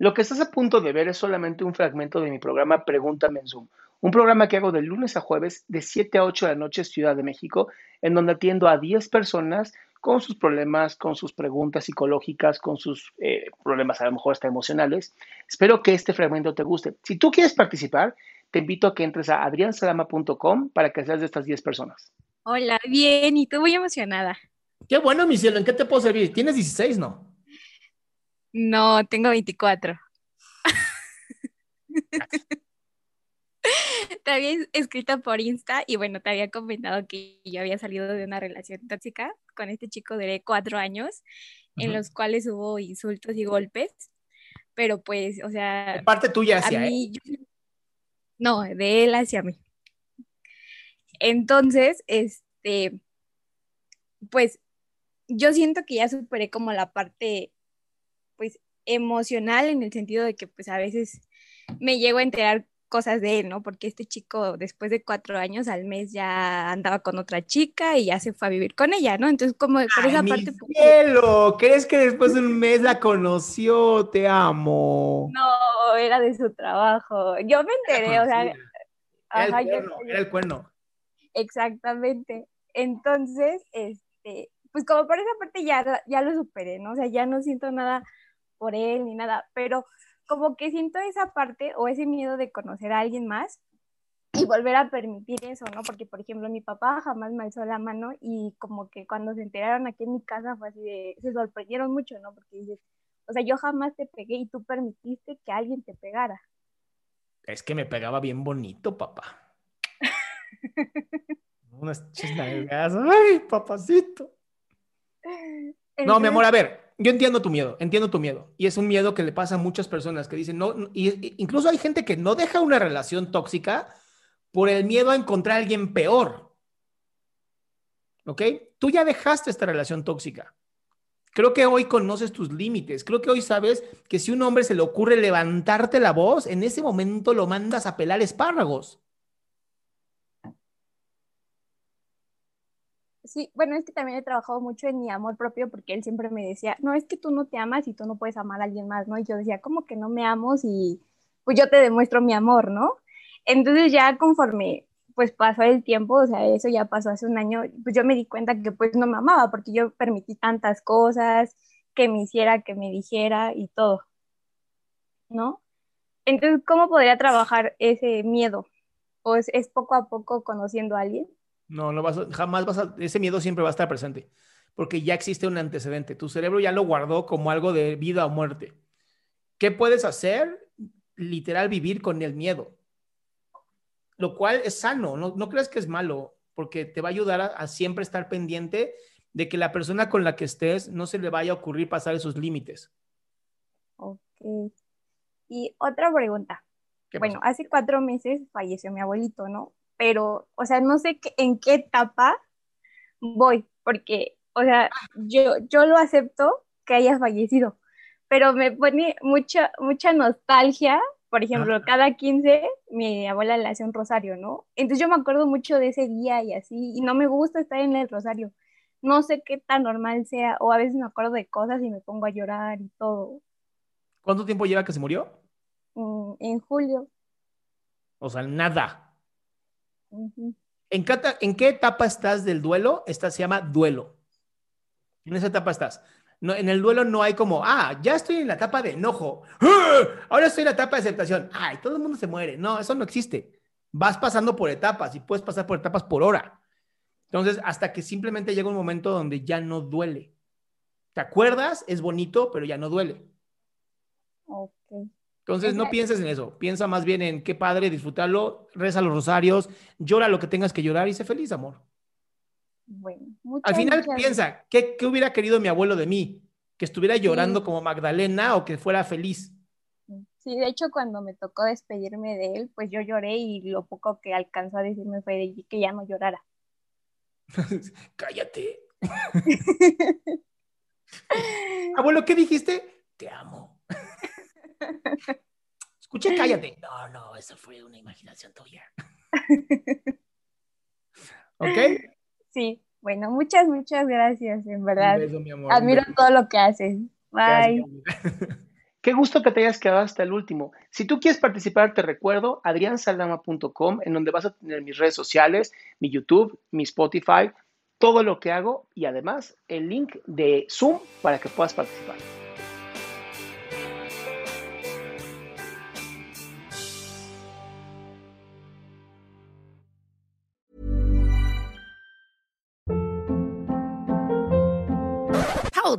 Lo que estás a punto de ver es solamente un fragmento de mi programa Pregúntame en Zoom, un programa que hago de lunes a jueves de 7 a 8 de la noche Ciudad de México, en donde atiendo a 10 personas con sus problemas, con sus preguntas psicológicas, con sus eh, problemas a lo mejor hasta emocionales. Espero que este fragmento te guste. Si tú quieres participar, te invito a que entres a adriansalama.com para que seas de estas 10 personas. Hola, bien, y tú muy emocionada. Qué bueno, mi cielo, ¿en qué te puedo servir? Tienes 16, ¿no? No, tengo 24. te había escrito por Insta y bueno, te había comentado que yo había salido de una relación tóxica con este chico de cuatro años, en los cuales hubo insultos y golpes, pero pues, o sea... De parte tuya hacia él. no, de él hacia mí. Entonces, este, pues yo siento que ya superé como la parte, pues, emocional en el sentido de que pues a veces me llego a enterar cosas de él, ¿no? Porque este chico después de cuatro años al mes ya andaba con otra chica y ya se fue a vivir con ella, ¿no? Entonces como por esa parte... Pues, cielo, ¿crees que después de un mes la conoció? Te amo. No, era de su trabajo. Yo me enteré, o sea... Era el, cuerno, era el cuerno. Exactamente. Entonces, este, pues como por esa parte ya, ya lo superé, ¿no? O sea, ya no siento nada por él ni nada, pero como que siento esa parte o ese miedo de conocer a alguien más y volver a permitir eso, ¿no? Porque, por ejemplo, mi papá jamás me alzó la mano y como que cuando se enteraron aquí en mi casa fue así de, se sorprendieron mucho, ¿no? Porque dices, o sea, yo jamás te pegué y tú permitiste que alguien te pegara. Es que me pegaba bien bonito, papá. Unas chisnagas. Ay, papacito. No, mi amor, a ver, yo entiendo tu miedo, entiendo tu miedo. Y es un miedo que le pasa a muchas personas que dicen, no, y, incluso hay gente que no deja una relación tóxica por el miedo a encontrar a alguien peor. ¿Ok? Tú ya dejaste esta relación tóxica. Creo que hoy conoces tus límites. Creo que hoy sabes que si un hombre se le ocurre levantarte la voz, en ese momento lo mandas a pelar espárragos. Sí, bueno, es que también he trabajado mucho en mi amor propio porque él siempre me decía, no, es que tú no te amas y tú no puedes amar a alguien más, ¿no? Y yo decía, ¿cómo que no me amo y pues yo te demuestro mi amor, ¿no? Entonces ya conforme pues pasó el tiempo, o sea, eso ya pasó hace un año, pues yo me di cuenta que pues no me amaba porque yo permití tantas cosas, que me hiciera, que me dijera y todo, ¿no? Entonces, ¿cómo podría trabajar ese miedo? ¿O es, es poco a poco conociendo a alguien? No, no vas jamás vas a, ese miedo siempre va a estar presente, porque ya existe un antecedente. Tu cerebro ya lo guardó como algo de vida o muerte. ¿Qué puedes hacer? Literal, vivir con el miedo. Lo cual es sano, no, no crees que es malo, porque te va a ayudar a, siempre estar pendiente de que la persona con la que estés no se le vaya a ocurrir pasar esos límites. Ok. Y otra pregunta. Bueno, hace cuatro meses falleció mi abuelito, ¿no? Pero, o sea, no sé en qué etapa voy, porque, o sea, yo, yo lo acepto que haya fallecido, pero me pone mucha, mucha nostalgia. Por ejemplo, cada 15 mi abuela le hace un rosario, ¿no? Entonces yo me acuerdo mucho de ese día y así, y no me gusta estar en el rosario. No sé qué tan normal sea, o a veces me acuerdo de cosas y me pongo a llorar y todo. ¿Cuánto tiempo lleva que se murió? Mm, en julio. O sea, nada. ¿En, qué, etapa estás del duelo? Esta se llama duelo. En esa etapa estás. No, en el duelo no hay como, ah, ya estoy en la etapa de enojo, ¡Ah! ahora estoy en la etapa de aceptación, ay, todo el mundo se muere. No, eso no existe. Vas pasando por etapas y puedes pasar por etapas por hora. Entonces, hasta que simplemente llega un momento donde ya no duele. ¿Te acuerdas? Es bonito, pero ya no duele. Ok. Entonces, no pienses en eso. Piensa más bien en qué padre disfrutarlo, reza los rosarios, llora lo que tengas que llorar y sé feliz, amor. Bueno, Al final piensa, ¿qué, hubiera querido mi abuelo de mí? ¿Que estuviera llorando como Magdalena o que fuera feliz? Sí, de hecho cuando me tocó despedirme de él, pues yo lloré y lo poco que alcanzó a decirme fue que ya no llorara. Cállate. abuelo, ¿qué dijiste? Te amo. Escuché, cállate. No, no, eso fue una imaginación tuya. ¿Ok? Sí, bueno, muchas, muchas gracias, en verdad. Admiro todo lo que haces. Bye. Qué gusto que te hayas quedado hasta el último. Si tú quieres participar, te recuerdo adriansaldama.com, en donde vas a tener mis redes sociales, mi YouTube, mi Spotify, todo lo que hago y además el link de Zoom para que puedas participar.